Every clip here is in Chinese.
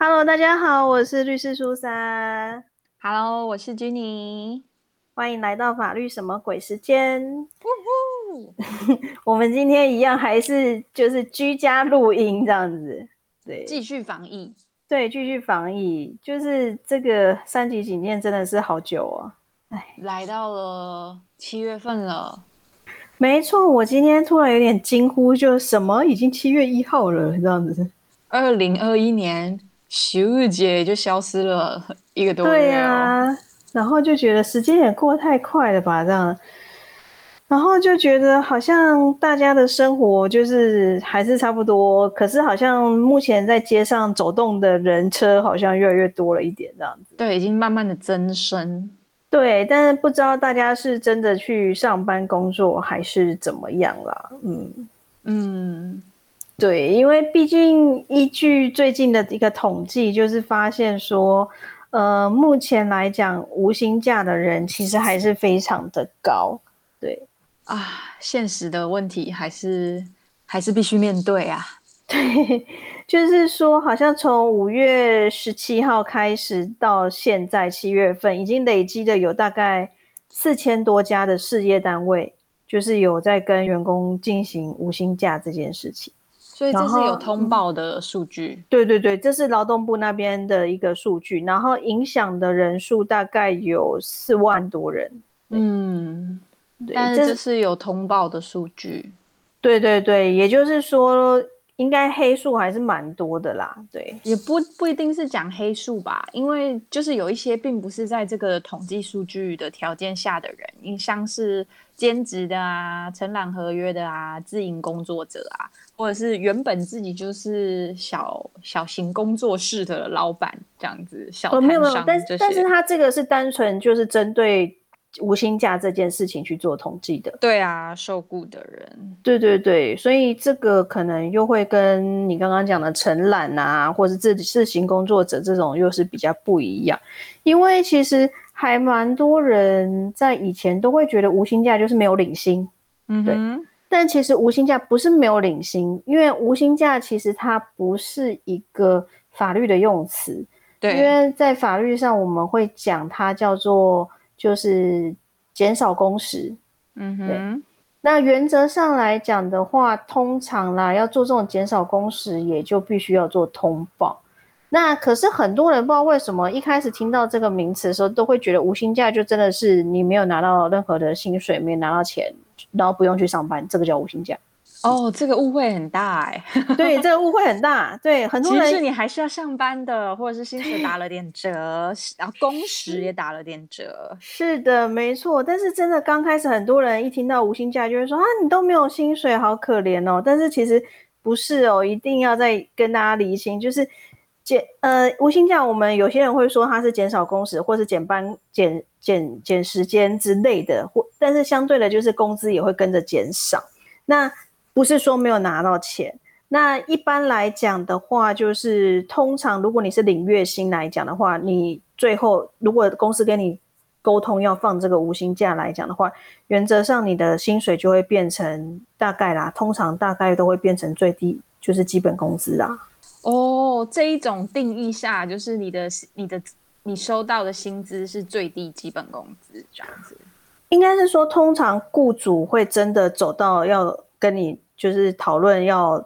Hello，大家好，我是律师苏珊。Hello，我是 Jenny。欢迎来到法律什么鬼时间。呼 我们今天一样还是就是居家录音这样子，对，继续防疫。对，继续防疫。就是这个三级警戒真的是好久啊。来到了七月份了，没错，我今天突然有点惊呼，就什么已经七月一号了这样子。二零二一年咻姐就消失了一个多月、哦。对呀、然后就觉得时间也过得太快了吧，这样，然后就觉得好像大家的生活就是还是差不多，可是好像目前在街上走动的人车好像越来越多了一点这样子。对，已经慢慢的增生。对，但是不知道大家是真的去上班工作还是怎么样啦，嗯。嗯，对，因为毕竟依据最近的一个统计，就是发现说，呃，目前来讲，无薪假的人其实还是非常的高。对，啊，现实的问题还是还是必须面对啊。对，就是说，好像从五月十七号开始到现在七月份，已经累积的有大概四千多家的事业单位，就是有在跟员工进行无薪假这件事情。所以这是有通报的数据。对对对，这是劳动部那边的一个数据，然后影响的人数大概有四万多人。嗯，对，但是这这是有通报的数据。对对对，也就是说，应该黑数还是蛮多的啦。对，也不不一定是讲黑数吧，因为就是有一些并不是在这个统计数据的条件下的人，你像是兼职的啊、承揽合约的啊、自营工作者啊，或者是原本自己就是小小型工作室的老板这样子，小哦，没有没有，摊商但。但是他这个是单纯就是针对无薪假这件事情去做统计的。对啊，受雇的人，对对对，所以这个可能又会跟你刚刚讲的承揽啊，或者自己自行工作者这种又是比较不一样，因为其实还蛮多人在以前都会觉得无薪假就是没有领薪，嗯哼，但其实无薪假不是没有领薪，因为无薪假其实它不是一个法律的用词，对因对，为在法律上我们会讲它叫做就是减少工时，嗯哼，那原则上来讲的话，通常啦要做这种减少工时，也就必须要做通报。那可是很多人不知道为什么一开始听到这个名词的时候，都会觉得无薪假就真的是你没有拿到任何的薪水，没有拿到钱，然后不用去上班，这个叫无薪假。哦，这个误会很大哎、对，这个误会很大。对，很多其实是你还是要上班的，或者是薪水打了点折，然后工时也打了点折。是的，没错。但是真的刚开始，很多人一听到无薪假就会说啊，你都没有薪水，好可怜哦。但是其实不是哦，一定要再跟大家厘清，就是减呃无薪假，我们有些人会说它是减少工时，或是减班、减减减时间之类的，或但是相对的，就是工资也会跟着减少。那不是说没有拿到钱。那一般来讲的话，就是通常如果你是领月薪来讲的话，你最后如果公司跟你沟通要放这个无薪假来讲的话，原则上你的薪水就会变成大概啦，通常大概都会变成最低就是基本工资啦。哦，这一种定义下，就是你的你的你收到的薪资是最低基本工资这样子。应该是说，通常雇主会真的走到要跟你就是讨论要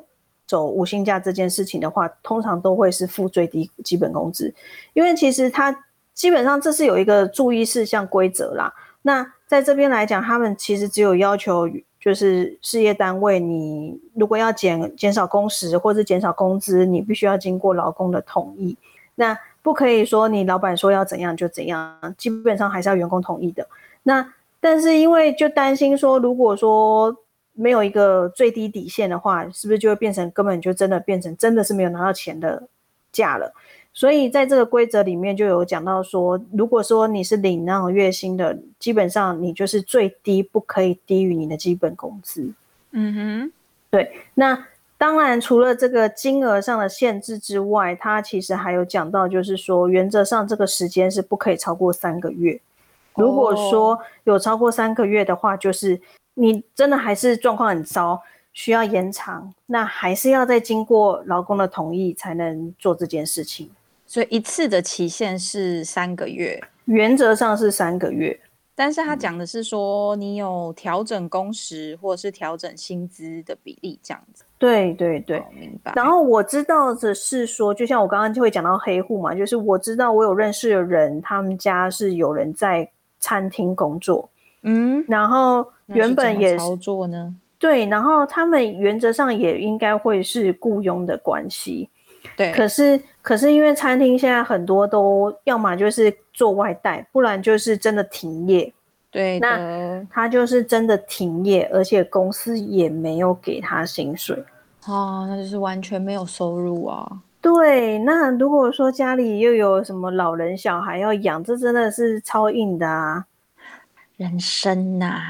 走无薪假这件事情的话，通常都会是付最低基本工资，因为其实他基本上这是有一个注意事项规则啦。那在这边来讲，他们其实只有要求就是事业单位，你如果要减减少工时或是减少工资，你必须要经过劳工的同意。那不可以说你老板说要怎样就怎样，基本上还是要员工同意的。那但是因为就担心说，如果说没有一个最低底线的话，是不是就会变成根本就真的变成真的是没有拿到钱的假了？所以在这个规则里面就有讲到说，如果说你是领那种月薪的，基本上你就是最低不可以低于你的基本工资。嗯哼，对，那当然除了这个金额上的限制之外，它其实还有讲到，就是说原则上这个时间是不可以超过三个月。如果说有超过三个月的话，就是你真的还是状况很糟，需要延长，那还是要再经过劳工的同意才能做这件事情。所以一次的期限是三个月，原则上是三个月。但是他讲的是说，你有调整工时或者是调整薪资的比例这样子。对对对，明白。然后我知道的是说，就像我刚刚就会讲到黑户嘛，就是我知道我有认识的人，他们家是有人在餐厅工作，嗯，然后原本也操作呢，对，然后他们原则上也应该会是雇佣的关系，对。可是可是因为餐厅现在很多都要么就是做外带，不然就是真的停业。对，那他就是真的停业，而且公司也没有给他薪水。哦，那就是完全没有收入啊。对，那如果说家里又有什么老人小孩要养，这真的是超硬的啊！人生呐，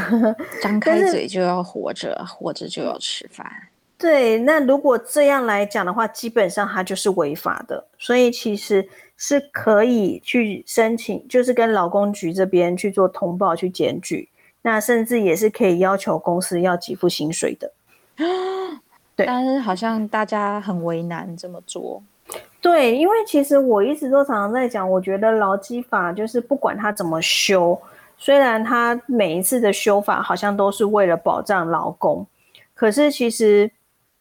张开嘴就要活着，活着就要吃饭。对，那如果这样来讲的话，基本上它就是违法的，所以其实是可以去申请，就是跟劳工局这边去做通报、去检举，那甚至也是可以要求公司要给付薪水的。对，但是好像大家很为难这么做。对，因为其实我一直都常常在讲，我觉得劳基法就是不管它怎么修，虽然它每一次的修法好像都是为了保障劳工，可是其实，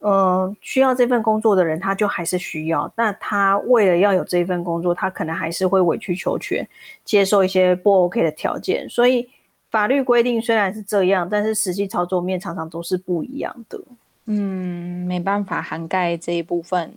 嗯，需要这份工作的人他就还是需要。那他为了要有这份工作，他可能还是会委曲求全，接受一些不 OK 的条件。所以法律规定虽然是这样，但是实际操作面常常都是不一样的。嗯，没办法涵盖这一部分，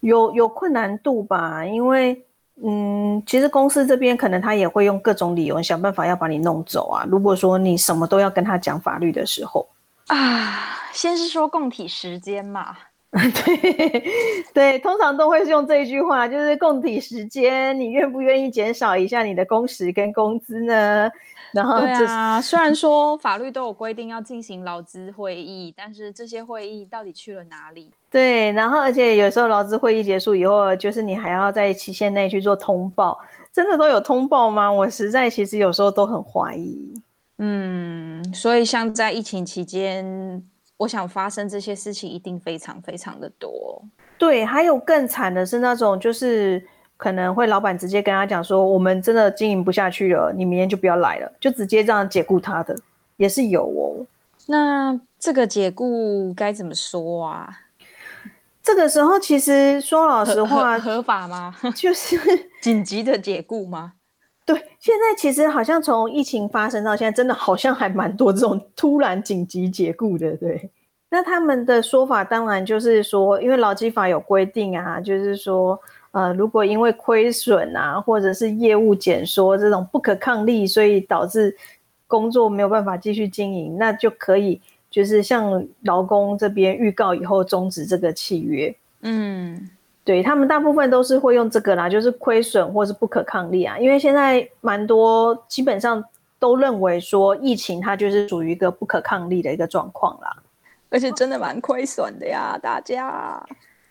有有困难度吧？因为，嗯，其实公司这边可能他也会用各种理由想办法要把你弄走啊。如果说你什么都要跟他讲法律的时候啊，先是说供体时间嘛，对对，通常都会是用这一句话，就是供体时间，你愿不愿意减少一下你的工时跟工资呢？然后对啊，虽然说法律都有规定要进行劳资会议，但是这些会议到底去了哪里？对，然后而且有时候劳资会议结束以后，就是你还要在期限内去做通报，真的都有通报吗？我实在其实有时候都很怀疑。嗯，所以像在疫情期间，我想发生这些事情一定非常非常的多。对，还有更惨的是那种就是。可能会老板直接跟他讲说，我们真的经营不下去了，你明天就不要来了，就直接这样解雇他的，也是有哦。那这个解雇该怎么说啊？这个时候其实说老实话，合法吗？就是紧急的解雇吗？对，现在其实好像从疫情发生到现在，真的好像还蛮多这种突然紧急解雇的。对，那他们的说法当然就是说，因为劳基法有规定啊，就是说。呃，如果因为亏损啊，或者是业务减缩这种不可抗力，所以导致工作没有办法继续经营，那就可以就是向劳工这边预告以后终止这个契约。嗯，对他们大部分都是会用这个啦，就是亏损或是不可抗力啊，因为现在蛮多基本上都认为说疫情它就是属于一个不可抗力的一个状况啦，而且真的蛮亏损的呀，大家。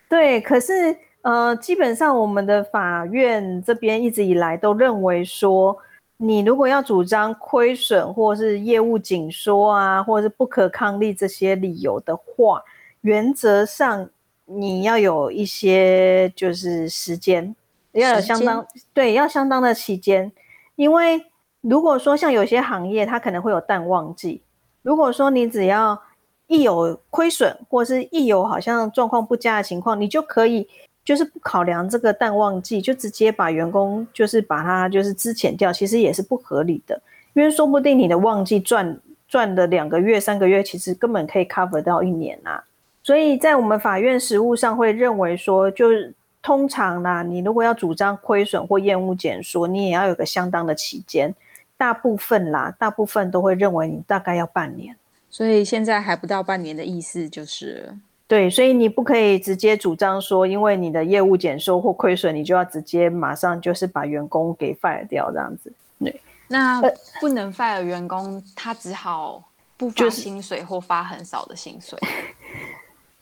对，可是。呃，基本上我们的法院这边一直以来都认为说，你如果要主张亏损或是业务紧缩啊，或者是不可抗力这些理由的话，原则上你要有一些就是时间，要有相当对，要相当的期间，因为如果说像有些行业它可能会有淡旺季，如果说你只要一有亏损或是一有好像状况不佳的情况，你就可以。就是不考量这个淡旺季，就直接把员工就是把它就是资遣掉，其实也是不合理的。因为说不定你的旺季赚赚了两个月、三个月，其实根本可以 cover 到一年啊。所以在我们法院实务上会认为说，就是通常啦，你如果要主张亏损或厌恶减缩，你也要有个相当的期间。大部分啦，大部分都会认为你大概要半年。所以现在还不到半年的意思就是。对，所以你不可以直接主张说，因为你的业务减收或亏损，你就要直接马上就是把员工给 fire 掉这样子。对，那不能 fire 员工，他只好不发薪水或发很少的薪水。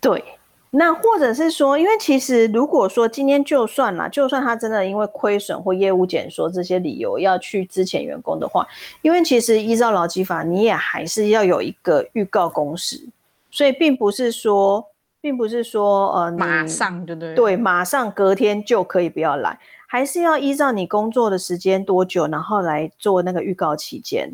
对，那或者是说，因为其实如果说今天就算了，就算他真的因为亏损或业务减缩这些理由要去之前员工的话，因为其实依照劳基法，你也还是要有一个预告公时，所以并不是说。并不是说呃马上对对对，马上隔天就可以不要来，还是要依照你工作的时间多久，然后来做那个预告期间。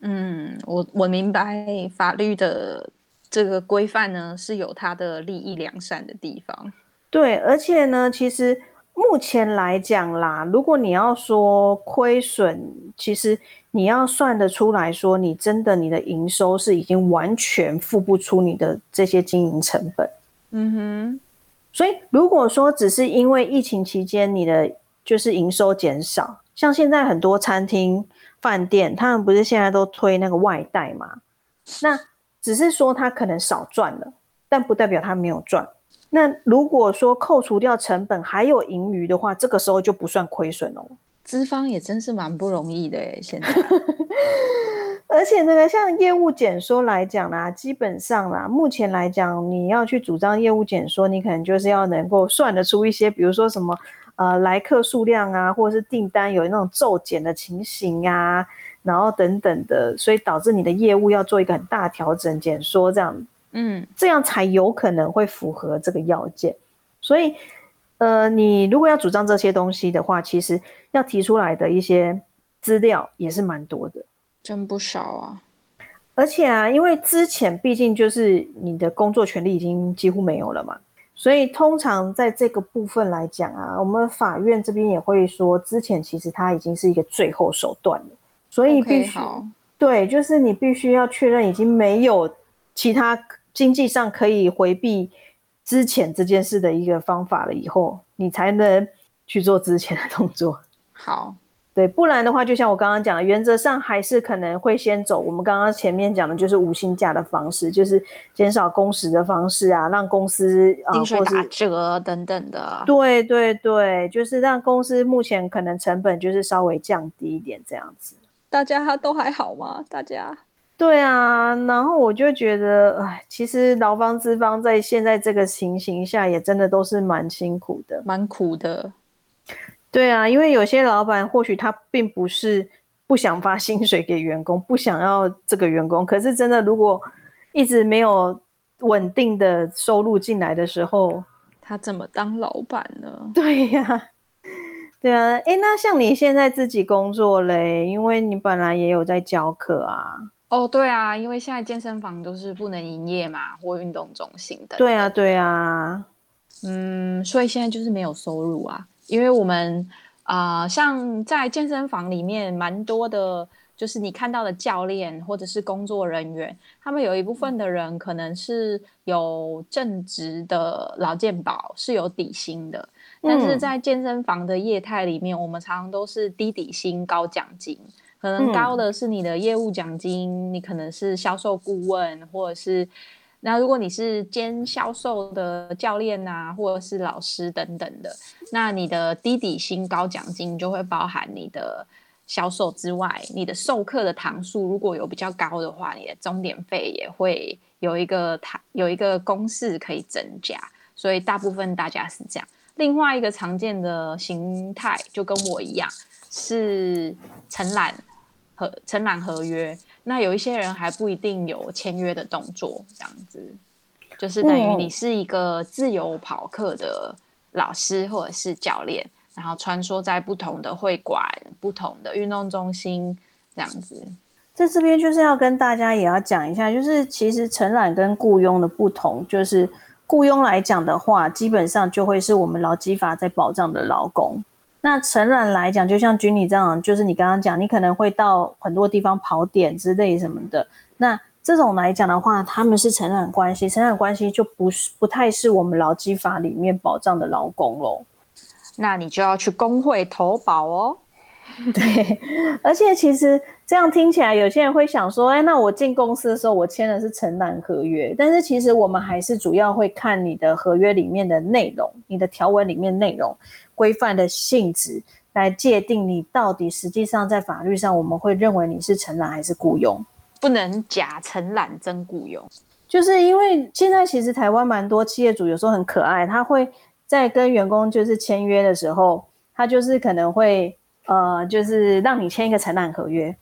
嗯，我我明白法律的这个规范呢是有它的利益良善的地方。对，而且呢，其实目前来讲啦，如果你要说亏损，其实你要算得出来说，你真的你的营收是已经完全付不出你的这些经营成本。嗯哼，所以如果说只是因为疫情期间你的就是营收减少，像现在很多餐厅。饭店他们不是现在都推那个外带嘛？那只是说他可能少赚了，但不代表他没有赚。那如果说扣除掉成本还有盈余的话，这个时候就不算亏损哦。资方也真是蛮不容易的哎，现在。而且那个像业务减缩来讲啦，基本上啦，目前来讲，你要去主张业务减缩，你可能就是要能够算得出一些，比如说什么。呃，来客数量啊，或者是订单有那种骤减的情形啊，然后等等的，所以导致你的业务要做一个很大调整、减缩这样，嗯，这样才有可能会符合这个要件。所以，呃，你如果要主张这些东西的话，其实要提出来的一些资料也是蛮多的，真不少啊。而且啊，因为之前毕竟就是你的工作权利已经几乎没有了嘛。所以通常在这个部分来讲啊，我们法院这边也会说，之前其实它已经是一个最后手段了，所以必须对，就是你必须要确认已经没有其他经济上可以回避之前这件事的一个方法了，以后你才能去做之前的动作。好。对，不然的话，就像我刚刚讲的，原则上还是可能会先走我们刚刚前面讲的，就是无薪假的方式，就是减少工时的方式啊，让公司薪水打折等等的。对对对，就是让公司目前可能成本就是稍微降低一点这样子。大家都还好吗？大家？对啊，然后我就觉得，哎，其实劳方资方在现在这个情形下，也真的都是蛮辛苦的，蛮苦的。对啊，因为有些老板或许他并不是不想发薪水给员工，不想要这个员工，可是真的如果一直没有稳定的收入进来的时候，他怎么当老板呢？对呀，对啊，哎，那像你现在自己工作嘞，因为你本来也有在教课啊。哦，对啊，因为现在健身房都是不能营业嘛，或运动中心的。对啊，对啊，嗯，所以现在就是没有收入啊。因为我们啊，像在健身房里面，蛮多的，就是你看到的教练或者是工作人员，他们有一部分的人可能是有正职的劳健保，是有底薪的。但是在健身房的业态里面，我们常常都是低底薪高奖金，可能高的是你的业务奖金，你可能是销售顾问，或者是。那如果你是兼销售的教练啊，或者是老师等等的，那你的低底薪高奖金就会包含你的销售之外，你的授课的堂数如果有比较高的话，你的终点费也会有一个堂有一个公式可以增加，所以大部分大家是这样。另外一个常见的形态就跟我一样，是承揽和承揽合约。那有一些人还不一定有签约的动作，这样子，就是等于你是一个自由跑课的老师或者是教练，然后穿梭在不同的会馆、不同的运动中心这样子。在这边就是要跟大家也要讲一下，就是其实承揽跟雇佣的不同，就是雇佣来讲的话，基本上就会是我们劳基法在保障的劳工。那承揽来讲，就像君你这样，就是你刚刚讲，你可能会到很多地方跑点之类什么的。那这种来讲的话，他们是承揽关系，承揽关系就不是不太是我们劳基法里面保障的劳工喽。那你就要去工会投保哦。对，而且其实这样听起来，有些人会想说，哎，那我进公司的时候，我签的是承揽合约，但是其实我们还是主要会看你的合约里面的内容，你的条文里面内容。规范的性质来界定你到底实际上在法律上我们会认为你是承揽还是雇佣，不能假承揽真雇佣。就是因为现在其实台湾蛮多企业主有时候很可爱，他会在跟员工就是签约的时候，他就是可能会呃就是让你签一个承揽合约，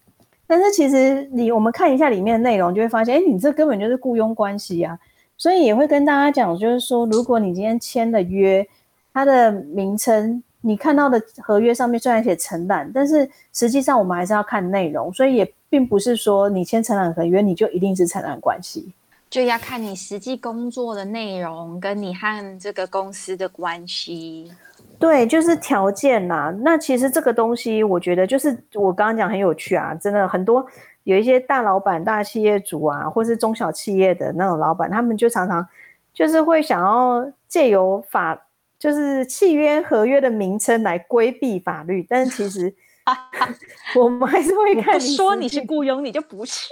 但是其实你我们看一下里面的内容就会发现，哎，你这根本就是雇佣关系啊。所以也会跟大家讲，就是说，如果你今天签了约，它的名称你看到的合约上面虽然写承揽，但是实际上我们还是要看内容，所以也并不是说你签承揽合约你就一定是承揽关系，就要看你实际工作的内容跟你和这个公司的关系。对，就是条件啦。那其实这个东西，我觉得就是我刚刚讲很有趣啊，真的很多有一些大老板、大企业主啊，或是中小企业的那种老板，他们就常常就是会想要借由法，就是契约合约的名称来规避法律，但是其实 我们还是会看。说你是雇佣，你就不是。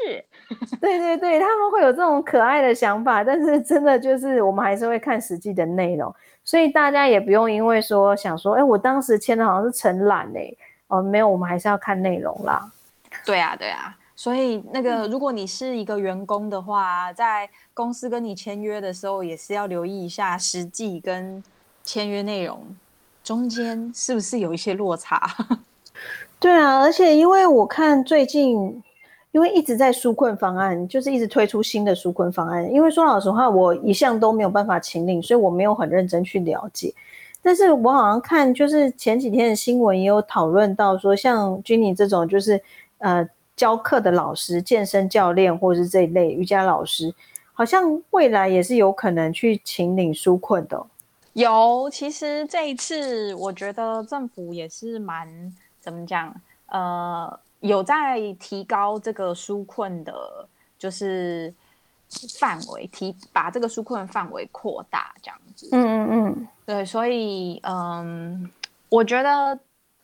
对对对，他们会有这种可爱的想法，但是真的就是我们还是会看实际的内容。所以大家也不用因为说想说，哎，我当时签的好像是承揽嘞，哦，没有，我们还是要看内容啦。对啊，对啊。所以那个，如果你是一个员工的话，在公司跟你签约的时候，也是要留意一下实际跟签约内容中间是不是有一些落差。对啊，而且因为我看最近。因为一直在纾困方案，就是一直推出新的纾困方案。因为说老实话，我一向都没有办法请领，所以我没有很认真去了解。但是我好像看，就是前几天的新闻也有讨论到说，像君妮这种就是呃教课的老师、健身教练或者是这一类瑜伽老师，好像未来也是有可能去请领纾困的。有，其实这一次我觉得政府也是蛮怎么讲，呃。有在提高这个纾困的，就是范围，提把这个纾困范围扩大，这样子。嗯嗯嗯，对，所以嗯，我觉得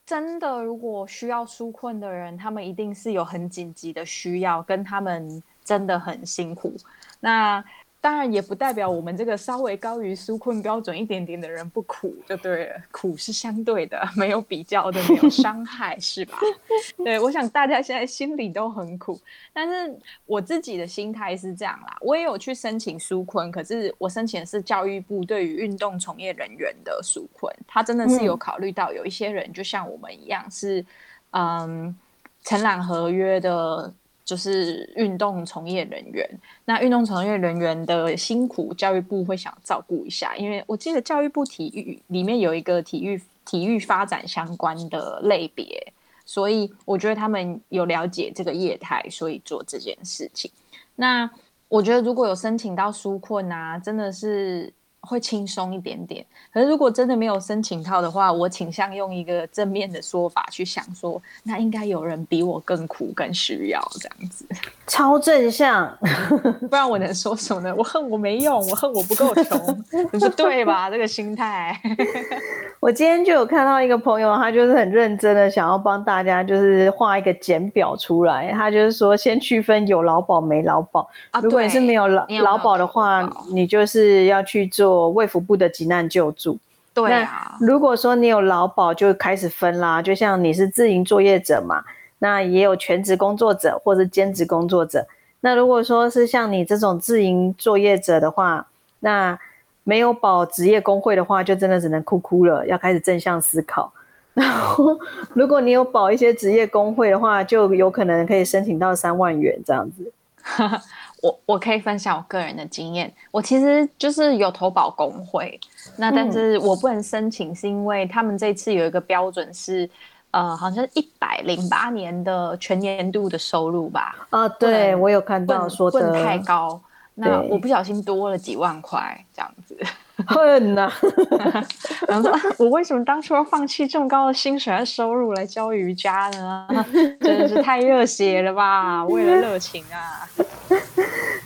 真的，如果需要纾困的人，他们一定是有很紧急的需要，跟他们真的很辛苦。那当然也不代表我们这个稍微高于纾困标准一点点的人不苦，就对了，苦是相对的，没有比较的，没有伤害，是吧？对，我想大家现在心里都很苦，但是我自己的心态是这样啦，我也有去申请纾困，可是我申请的是教育部对于运动从业人员的纾困，他真的是有考虑到有一些人就像我们一样是嗯承揽合约的。就是运动从业人员，那运动从业人员的辛苦，教育部会想照顾一下，因为我记得教育部体育里面有一个体育体育发展相关的类别，所以我觉得他们有了解这个业态，所以做这件事情。那我觉得如果有申请到纾困啊，真的是。会轻松一点点，可是如果真的没有申请到的话，我倾向用一个正面的说法去想，说那应该有人比我更苦、更需要这样子，超正向，不然我能说什么呢？我恨我没用，我恨我不够穷，不对吧？这个心态。我今天就有看到一个朋友，他就是很认真的想要帮大家，就是画一个简表出来。他就是说，先区分有劳保没劳保。啊如果你是没有劳劳保的话，你就是要去做。卫福部的急难救助，对啊。如果说你有劳保，就开始分啦。就像你是自营作业者嘛，那也有全职工作者或者兼职工作者。那如果说是像你这种自营作业者的话，那没有保职业工会的话，就真的只能哭哭了，要开始正向思考。然后，如果你有保一些职业工会的话，就有可能可以申请到三万元这样子。我我可以分享我个人的经验，我其实就是有投保工会，那但是我不能申请，是因为他们这次有一个标准是，呃，好像一百零八年的全年度的收入吧？啊，对我有看到说的太高，那我不小心多了几万块这样子。恨呐！然后说，我为什么当初要放弃这么高的薪水和收入来教瑜伽呢？真的是太热血了吧！为了热情啊！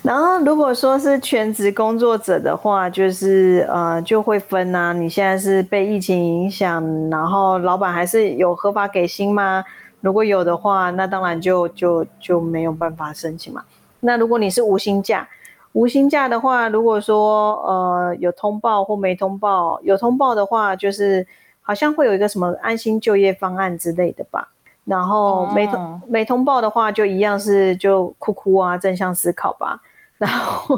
然后，如果说是全职工作者的话，就是呃，就会分啊。你现在是被疫情影响，然后老板还是有合法给薪吗？如果有的话，那当然就就就没有办法申请嘛。那如果你是无薪假。无薪假的话，如果说呃有通报或没通报，有通报的话，就是好像会有一个什么安心就业方案之类的吧。然后没通没通报的话，就一样是就哭哭啊，正向思考吧。然后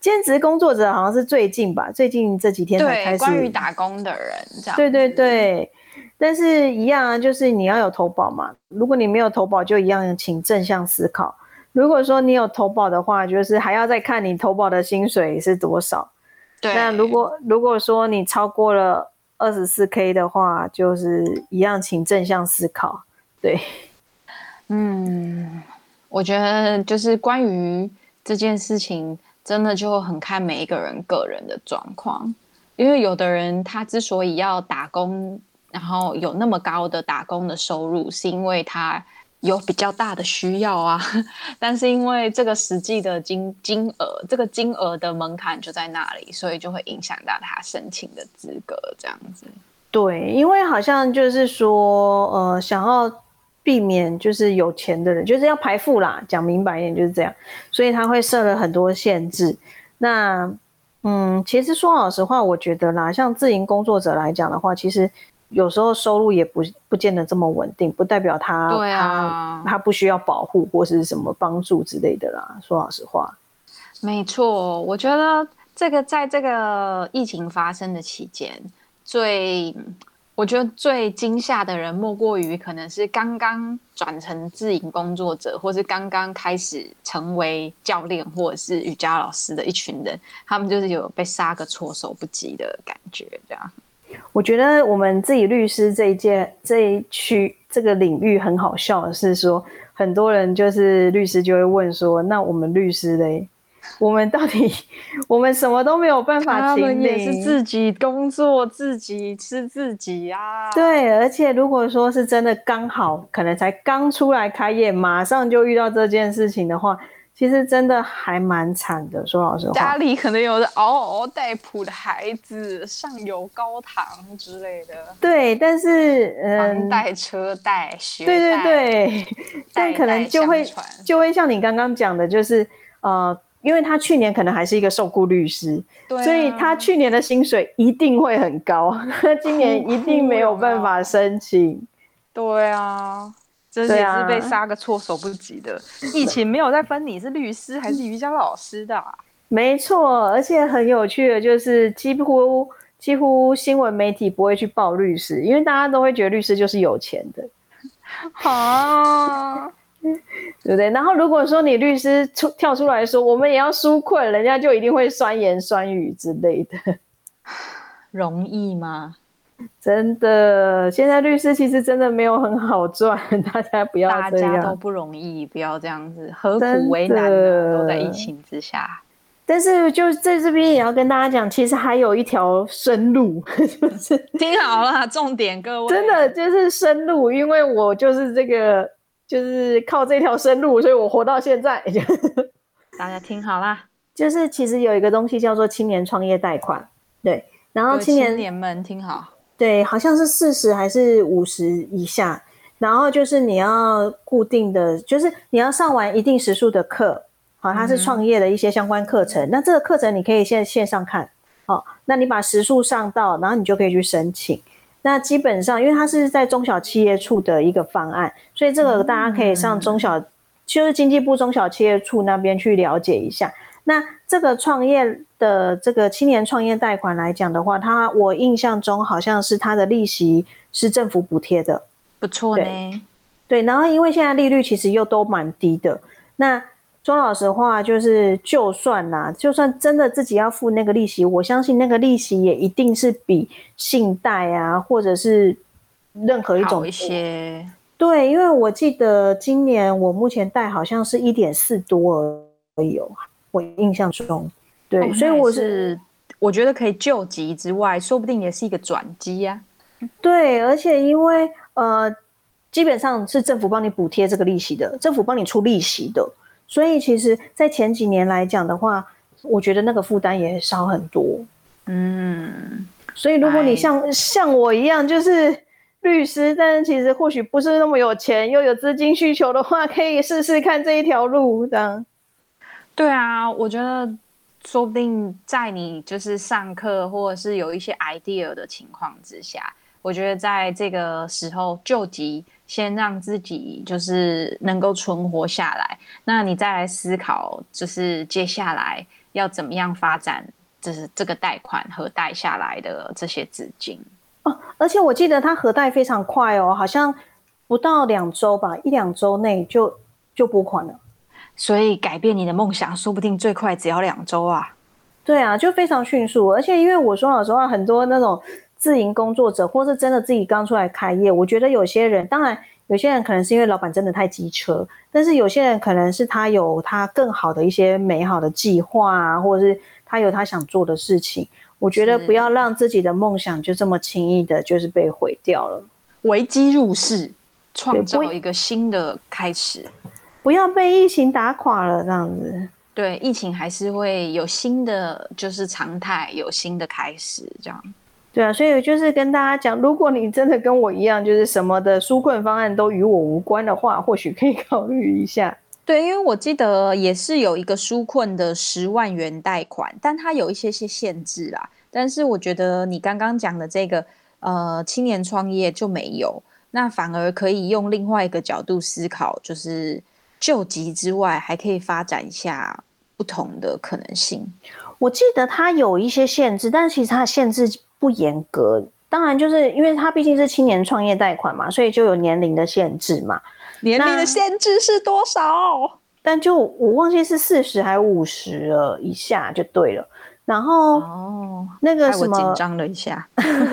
兼职工作者好像是最近吧，最近这几天才开始。关于打工的人这样。对对对，但是一样啊，就是你要有投保嘛。如果你没有投保，就一样请正向思考。如果说你有投保的话，就是还要再看你投保的薪水是多少。对，那如果如果说你超过了二十四 K 的话，就是一样，请正向思考。对，嗯，我觉得就是关于这件事情，真的就很看每一个人个人的状况，因为有的人他之所以要打工。然后有那么高的打工的收入，是因为他有比较大的需要啊。但是因为这个实际的金金额，这个金额的门槛就在那里，所以就会影响到他申请的资格。这样子，对，因为好像就是说，呃，想要避免就是有钱的人就是要排富啦，讲明白一点就是这样，所以他会设了很多限制。那嗯，其实说老实话，我觉得啦，像自营工作者来讲的话，其实。有时候收入也不不见得这么稳定，不代表他他他不需要保护或是什么帮助之类的啦。说老实话，没错，我觉得这个在这个疫情发生的期间，最我觉得最惊吓的人，莫过于可能是刚刚转成自营工作者，或是刚刚开始成为教练或者是瑜伽老师的一群人，他们就是有被杀个措手不及的感觉，这样。我觉得我们自己律师这一届这一区这个领域很好笑的是说，很多人就是律师就会问说，那我们律师嘞，我们到底我们什么都没有办法，他们也是自己工作自己吃自己啊。对，而且如果说是真的刚好可能才刚出来开业，马上就遇到这件事情的话。其实真的还蛮惨的，说老实话，家里可能有嗷嗷待哺的孩子，上有高堂之类的。对，但是嗯贷、车贷、学贷，对对对，但可能就会就会像你刚刚讲的，就是呃，因为他去年可能还是一个受雇律师，所以他去年的薪水一定会很高，他 今年一定没有办法申请。对啊。这也是被杀个措手不及的。疫情没有在分你是律师还是瑜伽老师的，没错。而且很有趣的，就是几乎几乎新闻媒体不会去报律师，因为大家都会觉得律师就是有钱的，啊，对不对？然后如果说你律师出跳出来说我们也要纾困，人家就一定会酸言酸语之类的，容易吗？真的，现在律师其实真的没有很好赚，大家不要这样，大家都不容易，不要这样子，何苦为难呢？都在疫情之下。但是就在这边也要跟大家讲，其实还有一条生路，就是听好了，重点各位，真的就是生路，因为我就是这个，就是靠这条生路，所以我活到现在。大家听好啦，就是其实有一个东西叫做青年创业贷款，对，然后青年们听好。对，好像是四十还是五十以下，然后就是你要固定的，就是你要上完一定时数的课，好，它是创业的一些相关课程。那这个课程你可以线线上看，好，那你把时数上到，然后你就可以去申请。那基本上，因为它是在中小企业处的一个方案，所以这个大家可以上中小，就是经济部中小企业处那边去了解一下。那这个创业的这个青年创业贷款来讲的话，它我印象中好像是它的利息是政府补贴的，不错呢。对，然后因为现在利率其实又都蛮低的，那说老实话，就是就算呐，就算真的自己要付那个利息，我相信那个利息也一定是比信贷啊，或者是任何一种一些。对，因为我记得今年我目前贷好像是一点四多而已哦。我印象中，对，所以我是我觉得可以救急之外，说不定也是一个转机呀。对，而且因为呃，基本上是政府帮你补贴这个利息的，政府帮你出利息的，所以其实，在前几年来讲的话，我觉得那个负担也少很多。嗯，所以如果你像像我一样，就是律师，但是其实或许不是那么有钱，又有资金需求的话，可以试试看这一条路，这样。对啊，我觉得说不定在你就是上课或者是有一些 idea 的情况之下，我觉得在这个时候救急，先让自己就是能够存活下来，那你再来思考，就是接下来要怎么样发展，就是这个贷款和贷下来的这些资金哦。而且我记得它核贷非常快哦，好像不到两周吧，一两周内就就拨款了。所以改变你的梦想，说不定最快只要两周啊。对啊，就非常迅速。而且因为我说老实话，很多那种自营工作者，或是真的自己刚出来开业，我觉得有些人，当然有些人可能是因为老板真的太机车，但是有些人可能是他有他更好的一些美好的计划啊，或者是他有他想做的事情。我觉得不要让自己的梦想就这么轻易的，就是被毁掉了。危机入市，创造一个新的开始，不要被疫情打垮了，这样子。对，疫情还是会有新的，就是常态，有新的开始，这样。对啊，所以就是跟大家讲，如果你真的跟我一样，就是什么的纾困方案都与我无关的话，或许可以 考虑一下。对，因为我记得也是有一个纾困的十万元贷款，但它有一些些限制啦。但是我觉得你刚刚讲的这个，呃，青年创业就没有，那反而可以用另外一个角度思考，就是救急之外，还可以发展一下不同的可能性。我记得它有一些限制，但其实它的限制不严格。当然，就是因为它毕竟是青年创业贷款嘛，所以就有年龄的限制嘛。年龄的限制是多少？但就我忘记是四十还五十了以下就对了。然后哦，那个什么紧张了一下。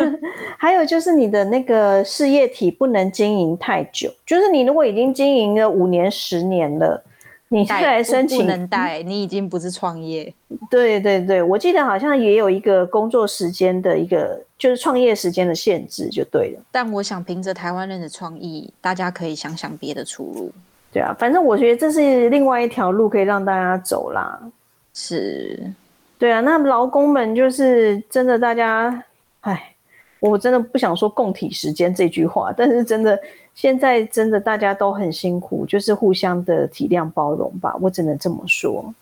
还有就是你的那个事业体不能经营太久，就是你如果已经经营了五年、十年了，你再来申请不能带，你已经不是创业。对对对，我记得好像也有一个工作时间的一个，就是创业时间的限制，就对了。但我想凭着台湾人的创意，大家可以想想别的出路。对啊，反正我觉得这是另外一条路可以让大家走啦。是，对啊，那劳工们就是真的，大家，哎，我真的不想说共体时间这句话，但是真的现在真的大家都很辛苦，就是互相的体谅包容吧，我只能这么说。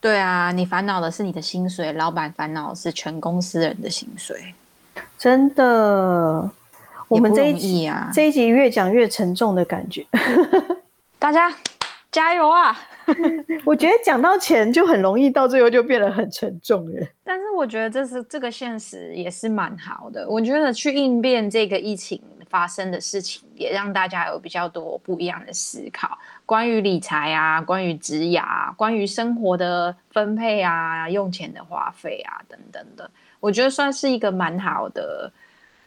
对啊，你烦恼的是你的薪水，老板烦恼是全公司人的薪水，真的。我们这一集啊，这一集越讲越沉重的感觉，大家加油啊！我觉得讲到钱就很容易到最后就变得很沉重耶。但是我觉得这是这个现实也是蛮好的。我觉得去应变这个疫情发生的事情，也让大家有比较多不一样的思考，关于理财啊，关于职涯，关于生活的分配啊，用钱的花费啊等等的，我觉得算是一个蛮好的，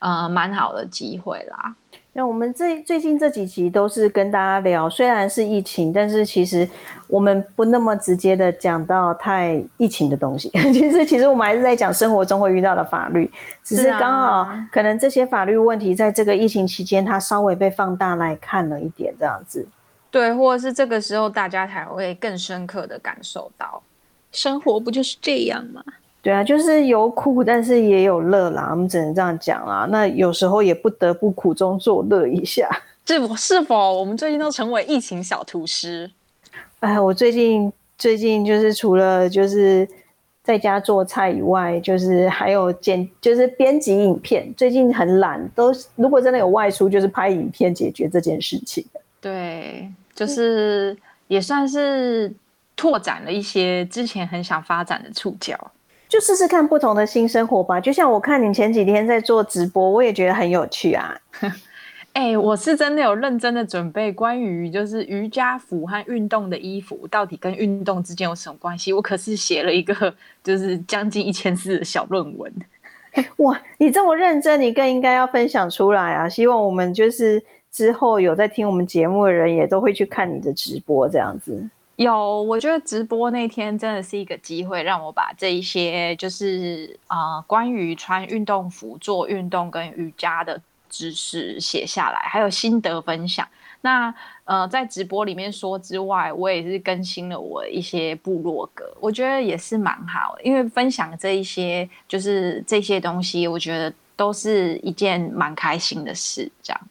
呃，蛮好的机会啦。那我们这最近这几集都是跟大家聊，虽然是疫情，但是其实我们不那么直接的讲到太疫情的东西。其实，其实我们还是在讲生活中会遇到的法律，只是刚好可能这些法律问题在这个疫情期间，它稍微被放大来看了一点这样子。对，或者是这个时候大家才会更深刻的感受到，生活不就是这样吗？对啊，就是有苦，但是也有乐啦。我们只能这样讲啦。那有时候也不得不苦中作乐一下。是是否我们最近都成为疫情小厨师？哎，我最近最近就是除了就是在家做菜以外，就是还有剪，就是编辑影片。最近很懒，都如果真的有外出，就是拍影片解决这件事情。对，就是也算是拓展了一些之前很想发展的触角。就试试看不同的新生活吧。就像我看你前几天在做直播，我也觉得很有趣啊。哎，我是真的有认真的准备关于就是瑜伽服和运动的衣服到底跟运动之间有什么关系。我可是写了一个就是将近一千字的小论文。哇，你这么认真，你更应该要分享出来啊！希望我们就是之后有在听我们节目的人也都会去看你的直播这样子。有，我觉得直播那天真的是一个机会，让我把这一些就是啊，关于穿运动服做运动跟瑜伽的知识写下来，还有心得分享。那呃，在直播里面说之外，我也是更新了我一些部落格，我觉得也是蛮好，因为分享这一些就是这些东西，我觉得都是一件蛮开心的事。这样，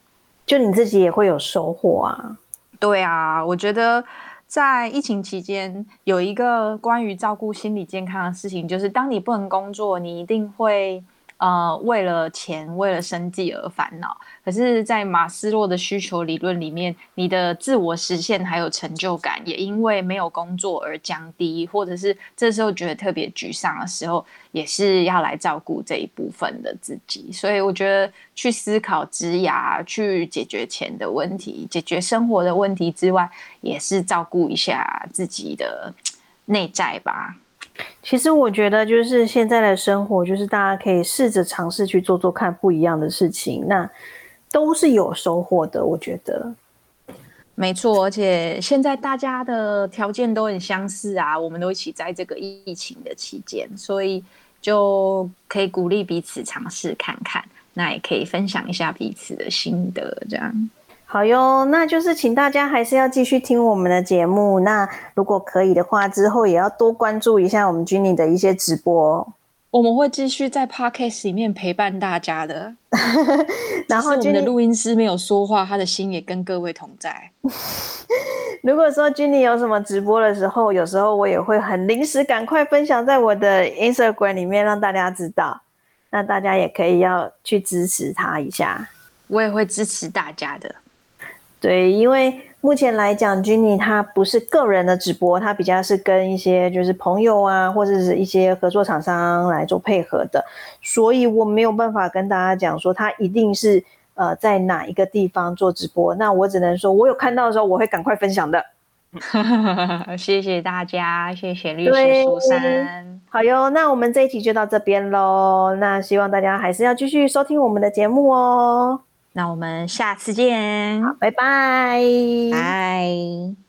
就你自己也会有收获啊？对啊，我觉得。在疫情期间，有一个关于照顾心理健康的事情，就是当你不能工作，你一定会呃，为了钱、为了生计而烦恼。可是，在马斯洛的需求理论里面，你的自我实现还有成就感，也因为没有工作而降低，或者是这时候觉得特别沮丧的时候，也是要来照顾这一部分的自己。所以，我觉得去思考职涯、去解决钱的问题、解决生活的问题之外，也是照顾一下自己的内在吧。其实我觉得，就是现在的生活，就是大家可以试着尝试去做做看不一样的事情，那都是有收获的。我觉得，没错。而且现在大家的条件都很相似啊，我们都一起在这个疫情的期间，所以就可以鼓励彼此尝试看看，那也可以分享一下彼此的心得，这样。好哟，那就是请大家还是要继续听我们的节目。那如果可以的话，之后也要多关注一下我们 Jenny 的一些直播。我们会继续在 Podcast 里面陪伴大家的。然后我们的录音师没有说话，他的心也跟各位同在。如果说 Jenny 有什么直播的时候，有时候我也会很临时赶快分享在我的 Instagram 里面，让大家知道。那大家也可以要去支持他一下。我也会支持大家的。对，因为目前来讲，Jenny 她不是个人的直播，她比较是跟一些就是朋友啊，或者是一些合作厂商来做配合的，所以我没有办法跟大家讲说她一定是呃在哪一个地方做直播。那我只能说，我有看到的时候，我会赶快分享的。谢谢大家，谢谢律师苏珊。好哟，那我们这一集就到这边喽。那希望大家还是要继续收听我们的节目哦。那我们下次见，好，拜拜，拜。